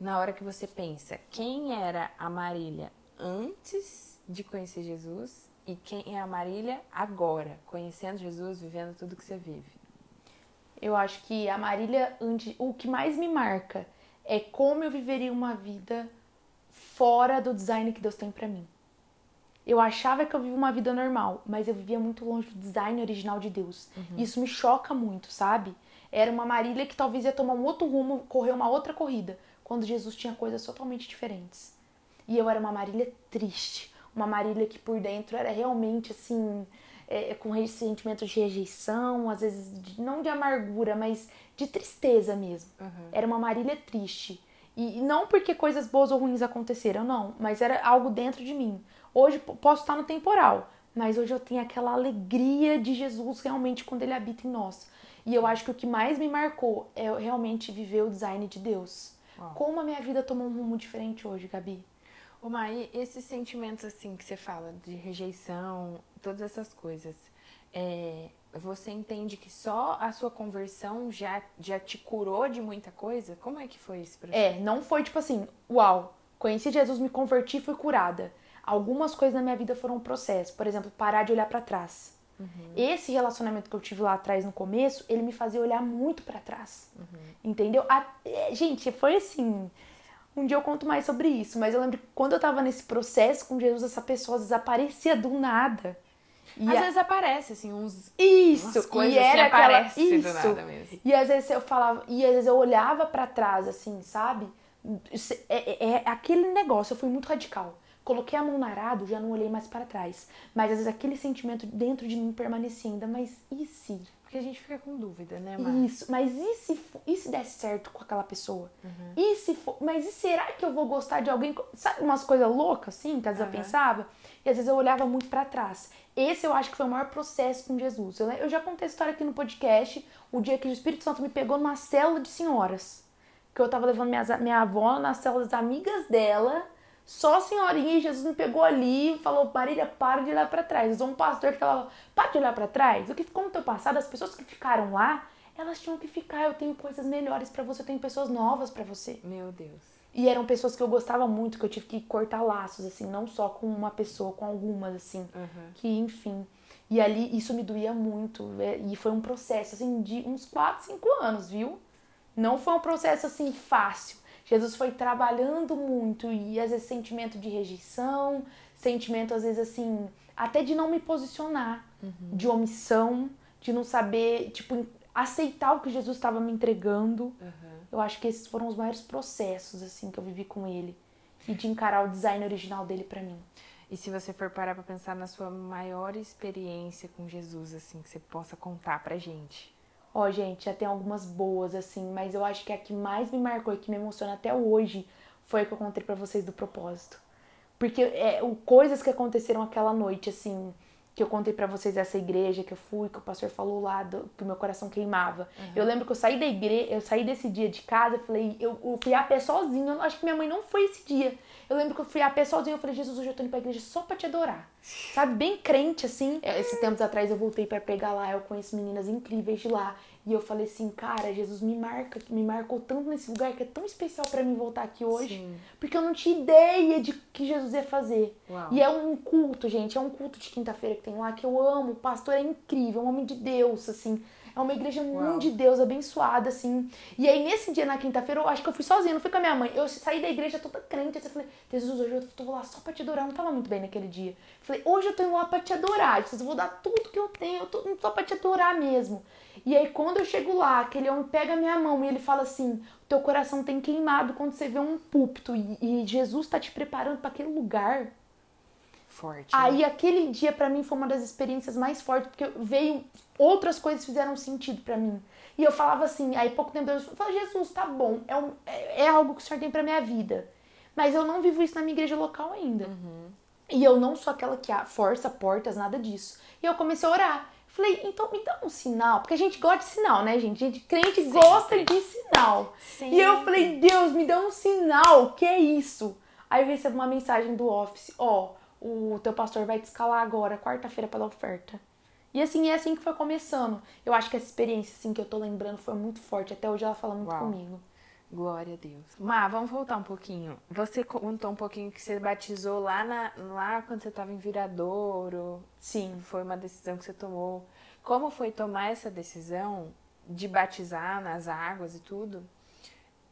na hora que você pensa quem era a Marília antes de conhecer Jesus e quem é a Marília agora, conhecendo Jesus, vivendo tudo que você vive? Eu acho que a Marília, o que mais me marca é como eu viveria uma vida fora do design que Deus tem para mim. Eu achava que eu vivia uma vida normal, mas eu vivia muito longe do design original de Deus. Uhum. Isso me choca muito, sabe? Era uma Marília que talvez ia tomar um outro rumo, correr uma outra corrida, quando Jesus tinha coisas totalmente diferentes. E eu era uma Marília triste, uma Marília que por dentro era realmente assim, é, é, com sentimentos de rejeição, às vezes de, não de amargura, mas de tristeza mesmo. Uhum. Era uma Marília triste. E, e não porque coisas boas ou ruins aconteceram, não, mas era algo dentro de mim. Hoje posso estar no temporal, mas hoje eu tenho aquela alegria de Jesus realmente quando ele habita em nós. E eu acho que o que mais me marcou é realmente viver o design de Deus. Uau. Como a minha vida tomou um rumo diferente hoje, Gabi. Ô Mai, esses sentimentos assim que você fala de rejeição, todas essas coisas, é, você entende que só a sua conversão já, já te curou de muita coisa? Como é que foi esse processo? É, não foi tipo assim, uau, conheci Jesus, me converti e fui curada. Algumas coisas na minha vida foram um processo. Por exemplo, parar de olhar para trás. Uhum. Esse relacionamento que eu tive lá atrás no começo, ele me fazia olhar muito para trás. Uhum. Entendeu? A, é, gente, foi assim um dia eu conto mais sobre isso, mas eu lembro que quando eu tava nesse processo com Jesus, essa pessoa desaparecia do nada. E às a... vezes aparece, assim, uns. Isso, coisas e era assim, aquela... isso. do nada mesmo. E às vezes eu falava, e às vezes eu olhava para trás, assim, sabe? É, é, é, aquele negócio, eu fui muito radical. Coloquei a mão no arado, já não olhei mais para trás. Mas às vezes aquele sentimento dentro de mim permanecia ainda, mas e se? Porque a gente fica com dúvida, né, Mar? Isso, mas e se, e se der certo com aquela pessoa? Uhum. E se for, mas e será que eu vou gostar de alguém? Sabe umas coisas loucas assim, que às vezes uhum. eu pensava? E às vezes eu olhava muito para trás. Esse eu acho que foi o maior processo com Jesus. Eu, já contei a história aqui no podcast, o dia que o Espírito Santo me pegou numa célula de senhoras. Que eu tava levando minha, minha avó nas células amigas dela só a senhorinha, Jesus me pegou ali e falou: Marília, para de olhar para trás. Um pastor que falava: para de olhar para trás. O que ficou no teu passado, as pessoas que ficaram lá, elas tinham que ficar. Eu tenho coisas melhores para você, eu tenho pessoas novas para você. Meu Deus. E eram pessoas que eu gostava muito, que eu tive que cortar laços, assim, não só com uma pessoa, com algumas, assim. Uhum. Que, enfim. E ali isso me doía muito. É, e foi um processo, assim, de uns 4, 5 anos, viu? Não foi um processo, assim, fácil. Jesus foi trabalhando muito e às vezes sentimento de rejeição, sentimento às vezes assim, até de não me posicionar, de omissão, de não saber, tipo, aceitar o que Jesus estava me entregando. Eu acho que esses foram os maiores processos, assim, que eu vivi com ele. E de encarar o design original dele pra mim. E se você for parar pra pensar na sua maior experiência com Jesus, assim, que você possa contar pra gente? Ó, gente, já tem algumas boas, assim, mas eu acho que a que mais me marcou e que me emociona até hoje foi a que eu contei pra vocês do propósito. Porque é, o, coisas que aconteceram aquela noite, assim, que eu contei pra vocês dessa igreja que eu fui, que o pastor falou lá, do, que o meu coração queimava. Eu lembro que eu saí da igreja, eu saí desse dia de casa, eu falei, eu, eu fui a pé sozinha, eu acho que minha mãe não foi esse dia. Eu lembro que eu fui a pé sozinha, eu falei, Jesus, hoje eu tô indo pra igreja só pra te adorar. Sabe, bem crente, assim. É, Esses tempos atrás eu voltei pra pegar lá, eu conheço meninas incríveis de lá. E eu falei assim, cara, Jesus me marca, me marcou tanto nesse lugar que é tão especial pra mim voltar aqui hoje. Sim. Porque eu não tinha ideia de que Jesus ia fazer. Uau. E é um culto, gente, é um culto de quinta-feira que tem lá que eu amo. O pastor é incrível, é um homem de Deus, assim. É uma igreja Uau. muito de Deus, abençoada, assim. E aí, nesse dia, na quinta-feira, eu acho que eu fui sozinha, não fui com a minha mãe. Eu saí da igreja toda crente, assim, eu falei, Jesus, hoje eu tô lá só pra te adorar. Eu não tava muito bem naquele dia. Eu falei, hoje eu tô indo lá pra te adorar, Jesus, eu vou dar tudo que eu tenho, eu tô só pra te adorar mesmo. E aí, quando eu chego lá, aquele homem pega a minha mão e ele fala assim: o teu coração tem queimado quando você vê um púlpito e, e Jesus tá te preparando pra aquele lugar. Forte. né? Aí aquele dia pra mim foi uma das experiências mais fortes, porque veio outras coisas fizeram sentido pra mim. E eu falava assim, aí pouco tempo depois eu falei, Jesus, tá bom, é, um- é, é algo que o Senhor tem pra minha vida. Mas eu não vivo isso na minha igreja local ainda. E eu não sou aquela que força portas, nada disso. E eu comecei a orar. Falei, então me dá um sinal, porque a gente gosta de sinal, né, gente? Gente, crente gosta de sinal. E eu falei, Deus, me dá um sinal, que é isso? Aí eu recebo uma mensagem do office, ó, o teu pastor vai te escalar agora, quarta-feira, pela oferta. E assim, é assim que foi começando. Eu acho que essa experiência, assim, que eu tô lembrando foi muito forte. Até hoje ela fala muito Uau. comigo. Glória a Deus. Má, vamos voltar um pouquinho. Você contou um pouquinho que você batizou lá, na, lá quando você estava em Viradouro. Sim. Foi uma decisão que você tomou. Como foi tomar essa decisão de batizar nas águas e tudo?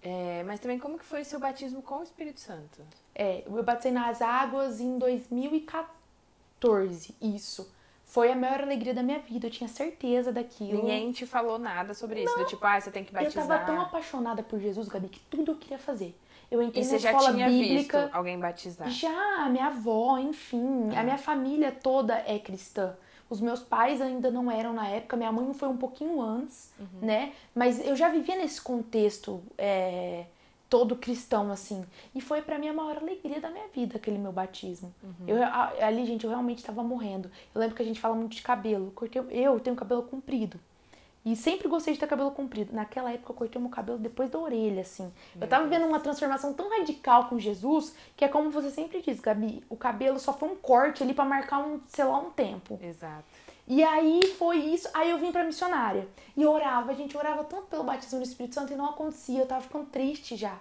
É, mas também como que foi o seu batismo com o Espírito Santo? É, eu batizei nas águas em 2014. Isso. Foi a maior alegria da minha vida. Eu tinha certeza daquilo. Ninguém te falou nada sobre isso. Do tipo, ah, você tem que Eu batizar. tava tão apaixonada por Jesus, Gabi, que tudo eu queria fazer. Eu entrei E na você já escola tinha bíblica. visto alguém batizar? Já, minha avó, enfim, a minha família toda é cristã. Os meus pais ainda não eram na época, minha mãe foi um pouquinho antes, né? Mas eu já vivia nesse contexto é, todo cristão, assim. E foi pra mim a maior alegria da minha vida, aquele meu batismo. Eu, a- ali, gente, eu realmente tava morrendo. Eu lembro que a gente fala muito de cabelo. Cortei, eu tenho cabelo comprido. E sempre gostei de ter cabelo comprido. Naquela época eu cortei meu cabelo depois da orelha, assim. eu tava vendo uma transformação tão radical com Jesus, que é como você sempre diz, Gabi, o cabelo só foi um corte ali pra marcar um, sei lá, um tempo. Exato. E aí foi isso, aí eu vim pra missionária. E eu orava, gente, eu orava tanto pelo batismo no Espírito Santo e não acontecia, eu tava ficando triste já.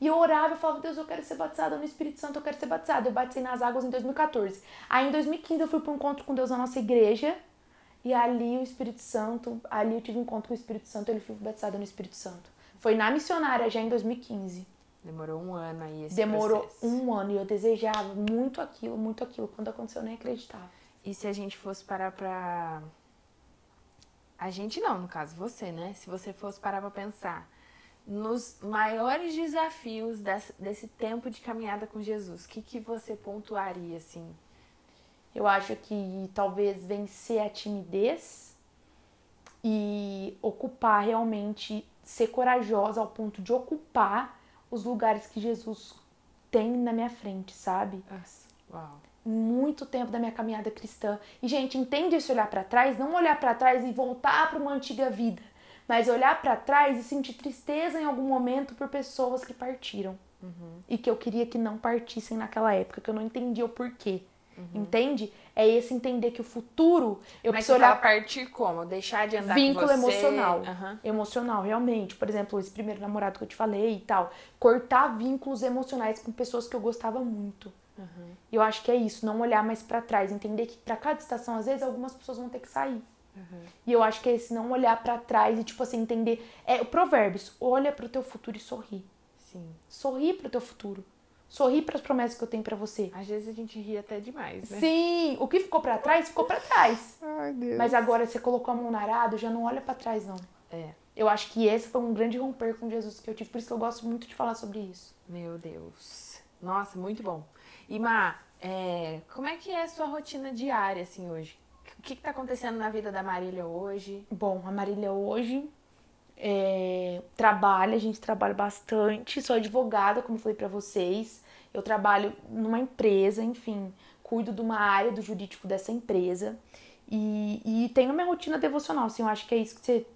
E eu orava e falava, Deus, eu quero ser batizada no Espírito Santo, eu quero ser batizada. Eu batizei nas águas em 2014. Aí em 2015 eu fui pro encontro com Deus na nossa igreja. E ali o Espírito Santo, ali eu tive um encontro com o Espírito Santo, ele fui batizada no Espírito Santo. Foi na missionária já em 2015. Demorou um ano aí esse Demorou processo. um ano e eu desejava muito aquilo, muito aquilo. Quando aconteceu eu nem acreditava. E se a gente fosse parar pra. A gente não, no caso, você, né? Se você fosse parar pra pensar nos maiores desafios desse, desse tempo de caminhada com Jesus, o que, que você pontuaria, assim? Eu acho que talvez vencer a timidez e ocupar realmente, ser corajosa ao ponto de ocupar os lugares que Jesus tem na minha frente, sabe? Uau. Muito tempo da minha caminhada cristã. E gente, entende esse olhar pra trás? Não olhar pra trás e voltar pra uma antiga vida, mas olhar pra trás e sentir tristeza em algum momento por pessoas que partiram. E que eu queria que não partissem naquela época, que eu não entendia o porquê. Entende? É esse entender que o futuro eu Mas preciso olhar partir como? Deixar de andar vínculo com você? emocional. Aham. Emocional, realmente. Por exemplo, esse primeiro namorado que eu te falei e tal. Cortar vínculos emocionais com pessoas que eu gostava muito. E eu acho que é isso, não olhar mais pra trás, entender que pra cada estação, às vezes, algumas pessoas vão ter que sair. E eu acho que é esse não olhar pra trás e, tipo assim, entender. É o provérbios, olha pro teu futuro e sorri. Sim. Sorri pro teu futuro. Sorri para as promessas que eu tenho para você. Às vezes a gente ri até demais, né? Sim, o que ficou para trás, ficou para trás. Ai, Deus. Mas agora você colocou a mão no arado, já não olha para trás, não. É. Eu acho que esse foi um grande romper com Jesus que eu tive, por isso que eu gosto muito de falar sobre isso. Meu Deus. Nossa, muito bom. E Má, é, como é que é a sua rotina diária, assim, hoje? O que, que tá acontecendo na vida da Marília hoje? Bom, a Marília hoje é, trabalha, a gente trabalha bastante. Sou advogada, como falei para vocês. Eu trabalho numa empresa, enfim, cuido de uma área do jurídico dessa empresa. E, e tenho minha rotina devocional, assim, eu acho que é isso que você.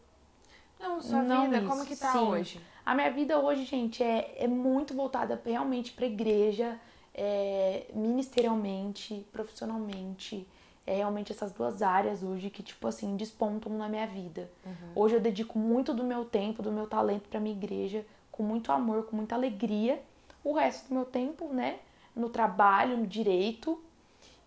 Não, sua Não vida, isso, como que tá sim. hoje? A minha vida hoje, gente, é, é muito voltada realmente pra igreja, é, ministerialmente, profissionalmente. É realmente essas duas áreas hoje que, tipo assim, despontam na minha vida. Hoje eu dedico muito do meu tempo, do meu talento pra minha igreja, com muito amor, com muita alegria. O resto do meu tempo, né, no trabalho, no direito.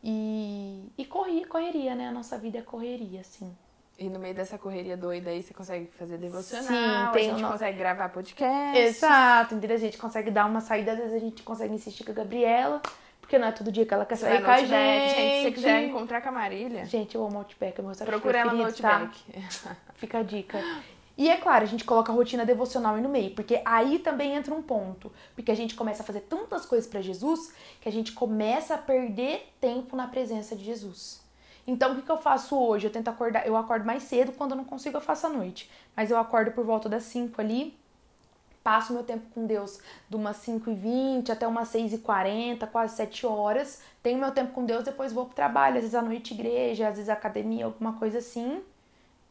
E, e corria, correria, né? A nossa vida é correria, assim. E no meio dessa correria doida aí, você consegue fazer devocional, Sim, a tem gente o nosso- consegue gravar podcast. Exato, entendeu? A gente consegue dar uma saída, às vezes a gente consegue insistir com a Gabriela, porque não é todo dia que ela quer sair com a gente. gente, se você quiser encontrar com a Marília, Gente, eu amo Outback, é meu restaurante procura ela no tá? Outback. Fica a dica. E é claro, a gente coloca a rotina devocional aí no meio, porque aí também entra um ponto. Porque a gente começa a fazer tantas coisas pra Jesus que a gente começa a perder tempo na presença de Jesus. Então, o que, que eu faço hoje? Eu tento acordar, eu acordo mais cedo, quando eu não consigo, eu faço à noite. Mas eu acordo por volta das 5 ali, passo meu tempo com Deus de umas 5h20 até umas 6h40, quase 7 horas. Tenho meu tempo com Deus, depois vou pro trabalho, às vezes à noite igreja, às vezes academia, alguma coisa assim.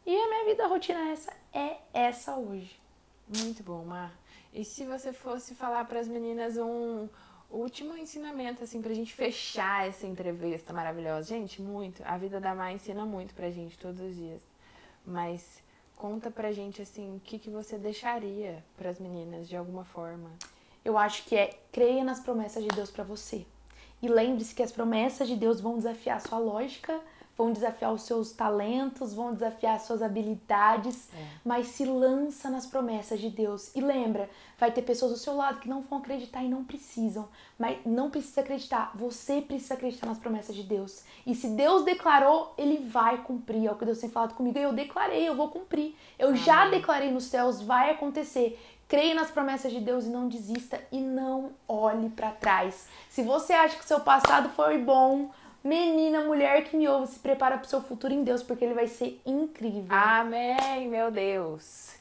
E a minha vida, a rotina é essa, é essa hoje. Muito bom, Mar. E se você fosse falar para as meninas um último ensinamento, assim, pra gente fechar essa entrevista maravilhosa? Gente, muito. A vida da Mar ensina muito pra gente todos os dias. Mas conta pra gente, assim, o que, que você deixaria pras meninas de alguma forma. Eu acho que é creia nas promessas de Deus pra você. E lembre-se que as promessas de Deus vão desafiar sua lógica, vão desafiar os seus talentos, vão desafiar as suas habilidades, mas se lança nas promessas de Deus. E lembra, vai ter pessoas do seu lado que não vão acreditar e não precisam, mas não precisa acreditar, você precisa acreditar nas promessas de Deus. E se Deus declarou, ele vai cumprir. É o que Deus tem falado comigo, eu declarei, eu vou cumprir. Eu já declarei nos céus, vai acontecer. Creia nas promessas de Deus e não desista e não olhe pra trás. Se você acha que seu passado foi bom, menina, mulher que me ouve, se prepara pro seu futuro em Deus, porque ele vai ser incrível. Amém, meu Deus.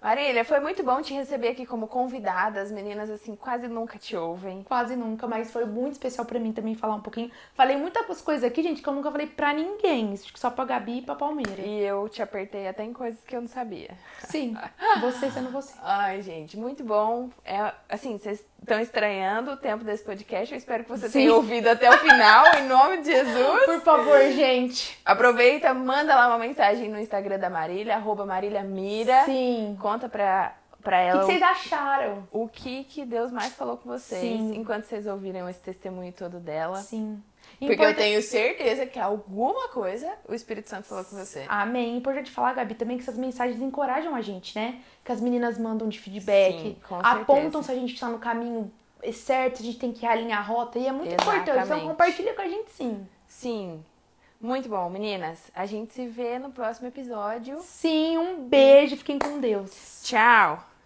Marília, foi muito bom te receber aqui como convidada. As meninas, assim, quase nunca te ouvem. Quase nunca, mas foi muito especial pra mim também falar um pouquinho. Falei muitas coisas aqui, gente, que eu nunca falei pra ninguém. Só pra Gabi e pra Palmeira. E eu te apertei até em coisas que eu não sabia. Sim, você sendo você. Ai, gente, muito bom. É, assim, vocês estão estranhando o tempo desse podcast. Eu espero que você Sim. tenha ouvido até o final, em nome de Jesus. Por favor, gente. Aproveita, manda lá uma mensagem no Instagram da Marília, arroba Marília Mira. Sim. Conta pra, pra O que ela que vocês acharam? o que, que Deus mais falou com vocês Sim. enquanto vocês ouviram esse testemunho todo dela. Sim. Porque eu tenho certeza que alguma coisa o Espírito Santo falou com você. Amém. Importante falar, Gabi, também que essas mensagens encorajam a gente, né? Que as meninas mandam de feedback, Sim, apontam se a gente tá no caminho certo, a gente tem que alinhar a rota. E é muito importante. Então Exatamente. compartilha com a gente sim. Sim. Muito bom, meninas. A gente se vê no próximo episódio. Sim, um beijo. Fiquem com Deus. Tchau!